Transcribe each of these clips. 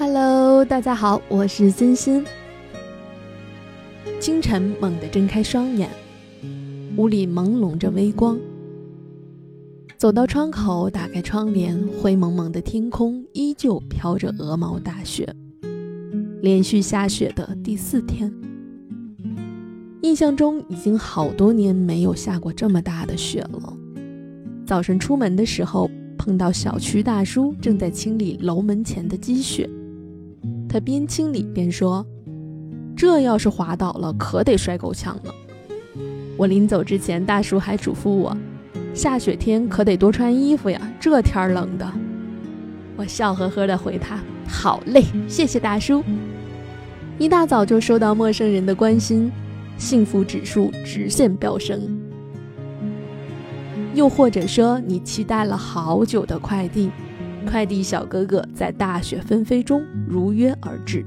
Hello，大家好，我是欣欣。清晨猛地睁开双眼，屋里朦胧着微光。走到窗口，打开窗帘，灰蒙蒙的天空依旧飘着鹅毛大雪。连续下雪的第四天，印象中已经好多年没有下过这么大的雪了。早晨出门的时候，碰到小区大叔正在清理楼门前的积雪。他边清理边说：“这要是滑倒了，可得摔够呛了。”我临走之前，大叔还嘱咐我：“下雪天可得多穿衣服呀，这天冷的。”我笑呵呵地回他：“好嘞，谢谢大叔。”一大早就收到陌生人的关心，幸福指数直线飙升。又或者说，你期待了好久的快递。快递小哥哥在大雪纷飞中如约而至，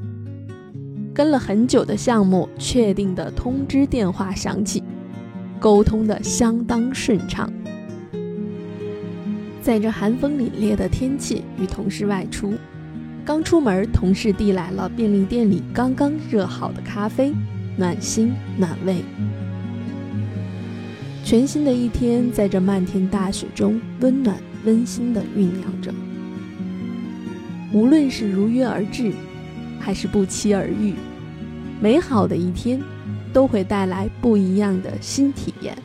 跟了很久的项目确定的通知电话响起，沟通的相当顺畅。在这寒风凛冽的天气，与同事外出，刚出门，同事递来了便利店里刚刚热好的咖啡，暖心暖胃。全新的一天，在这漫天大雪中，温暖温馨的酝酿着。无论是如约而至，还是不期而遇，美好的一天都会带来不一样的新体验。